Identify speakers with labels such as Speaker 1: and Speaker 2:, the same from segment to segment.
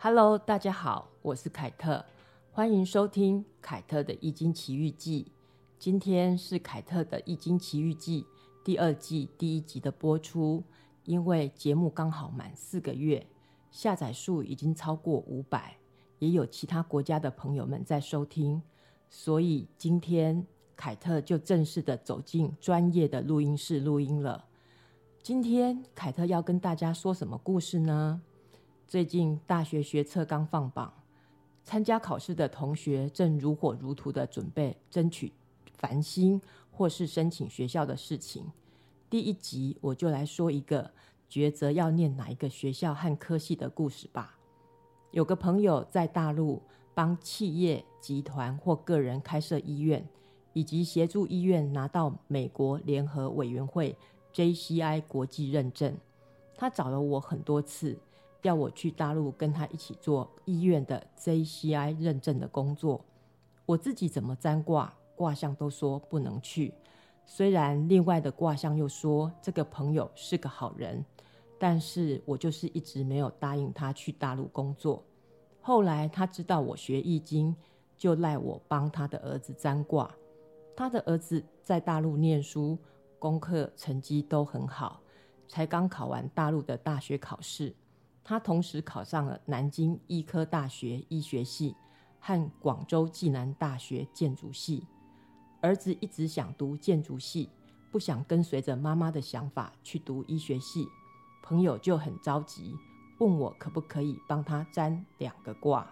Speaker 1: Hello，大家好，我是凯特，欢迎收听凯特的《易经奇遇记》。今天是凯特的《易经奇遇记》第二季第一集的播出。因为节目刚好满四个月，下载数已经超过五百，也有其他国家的朋友们在收听，所以今天凯特就正式的走进专业的录音室录音了。今天凯特要跟大家说什么故事呢？最近大学学测刚放榜，参加考试的同学正如火如荼的准备争取繁星或是申请学校的事情。第一集我就来说一个抉择要念哪一个学校和科系的故事吧。有个朋友在大陆帮企业、集团或个人开设医院，以及协助医院拿到美国联合委员会 JCI 国际认证。他找了我很多次，要我去大陆跟他一起做医院的 JCI 认证的工作。我自己怎么占卦卦象都说不能去。虽然另外的卦象又说这个朋友是个好人，但是我就是一直没有答应他去大陆工作。后来他知道我学易经，就赖我帮他的儿子占卦。他的儿子在大陆念书，功课成绩都很好，才刚考完大陆的大学考试。他同时考上了南京医科大学医学系和广州暨南大学建筑系。儿子一直想读建筑系，不想跟随着妈妈的想法去读医学系。朋友就很着急，问我可不可以帮他占两个卦，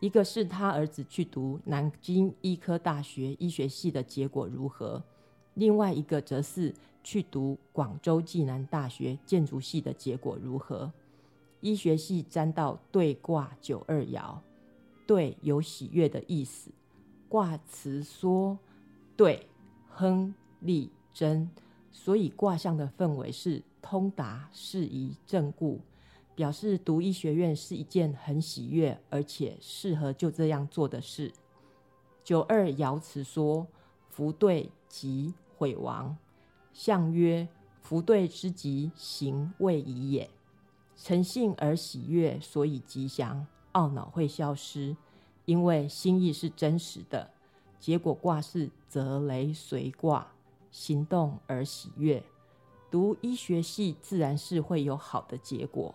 Speaker 1: 一个是他儿子去读南京医科大学医学系的结果如何，另外一个则是去读广州暨南大学建筑系的结果如何。医学系占到对卦九二爻，对有喜悦的意思，卦辞说。对，亨利贞，所以卦象的氛围是通达、适宜、正固，表示读医学院是一件很喜悦而且适合就这样做的事。九二爻辞说：“福对吉毁亡。”象曰：“福对之吉，行未已也。诚信而喜悦，所以吉祥。懊恼会消失，因为心意是真实的。”结果卦是泽雷随卦，行动而喜悦。读医学系自然是会有好的结果，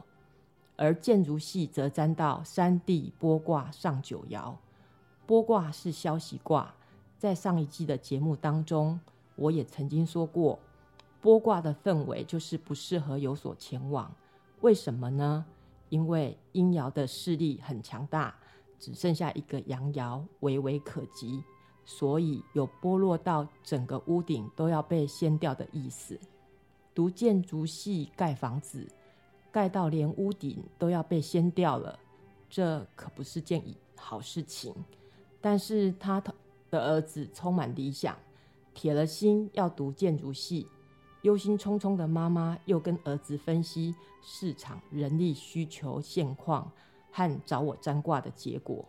Speaker 1: 而建筑系则沾到山地波卦上九爻。波卦是消息卦，在上一季的节目当中，我也曾经说过，波卦的氛围就是不适合有所前往。为什么呢？因为阴爻的势力很强大，只剩下一个阳爻，微微可及。所以有剥落到整个屋顶都要被掀掉的意思。读建筑系盖房子，盖到连屋顶都要被掀掉了，这可不是件好事情。但是他的儿子充满理想，铁了心要读建筑系。忧心忡忡的妈妈又跟儿子分析市场人力需求现况和找我占卦的结果，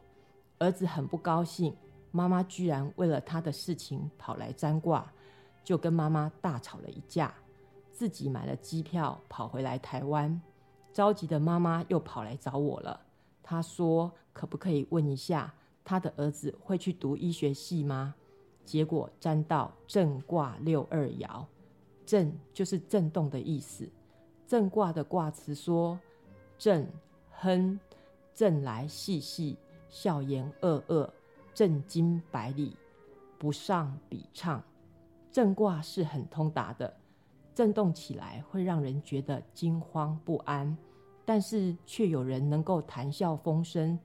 Speaker 1: 儿子很不高兴。妈妈居然为了他的事情跑来占卦，就跟妈妈大吵了一架，自己买了机票跑回来台湾。着急的妈妈又跑来找我了，她说：“可不可以问一下，他的儿子会去读医学系吗？”结果占到正卦六二爻，震就是震动的意思。震卦的卦辞说：“震哼，震来细细，笑言恶恶。”震惊百里，不上比唱。震卦是很通达的，震动起来会让人觉得惊慌不安，但是却有人能够谈笑风生。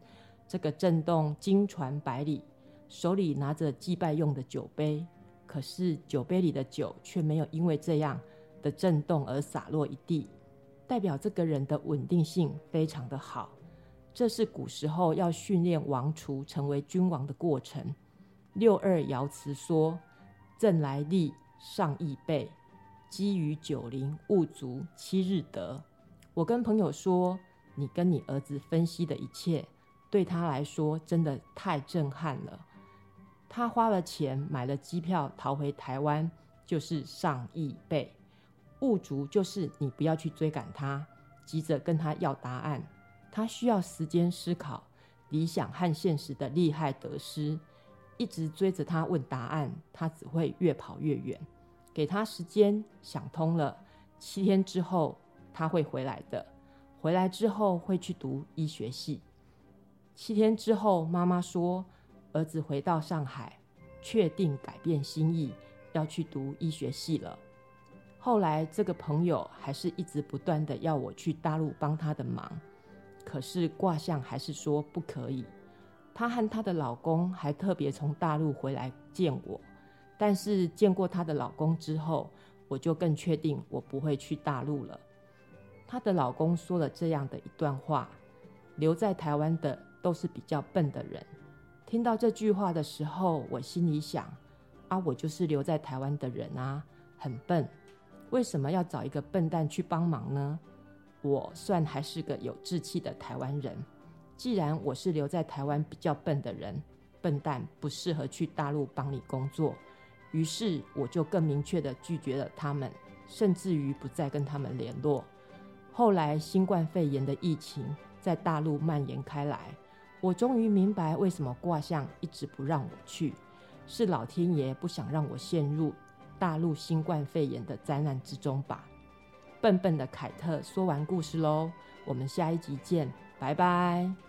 Speaker 1: 这个震动惊传百里，手里拿着祭拜用的酒杯，可是酒杯里的酒却没有因为这样的震动而洒落一地，代表这个人的稳定性非常的好。这是古时候要训练王储成为君王的过程。六二爻辞说：“正来利，上益备，积于九龄，物足七日得。”我跟朋友说：“你跟你儿子分析的一切，对他来说真的太震撼了。他花了钱买了机票逃回台湾，就是上亿倍。物足就是你不要去追赶他，急着跟他要答案。”他需要时间思考理想和现实的利害得失。一直追着他问答案，他只会越跑越远。给他时间想通了，七天之后他会回来的。回来之后会去读医学系。七天之后，妈妈说儿子回到上海，确定改变心意，要去读医学系了。后来这个朋友还是一直不断的要我去大陆帮他的忙，可是卦象还是说不可以。她和她的老公还特别从大陆回来见我，但是见过她的老公之后，我就更确定我不会去大陆了。她的老公说了这样的一段话：留在台湾的都是比较笨的人。听到这句话的时候，我心里想：啊，我就是留在台湾的人啊，很笨，为什么要找一个笨蛋去帮忙呢？我算还是个有志气的台湾人。既然我是留在台湾比较笨的人，笨蛋不适合去大陆帮你工作，于是我就更明确的拒绝了他们，甚至于不再跟他们联络。后来新冠肺炎的疫情在大陆蔓延开来，我终于明白为什么卦象一直不让我去，是老天爷不想让我陷入大陆新冠肺炎的灾难之中吧。笨笨的凯特说完故事喽，我们下一集见，拜拜。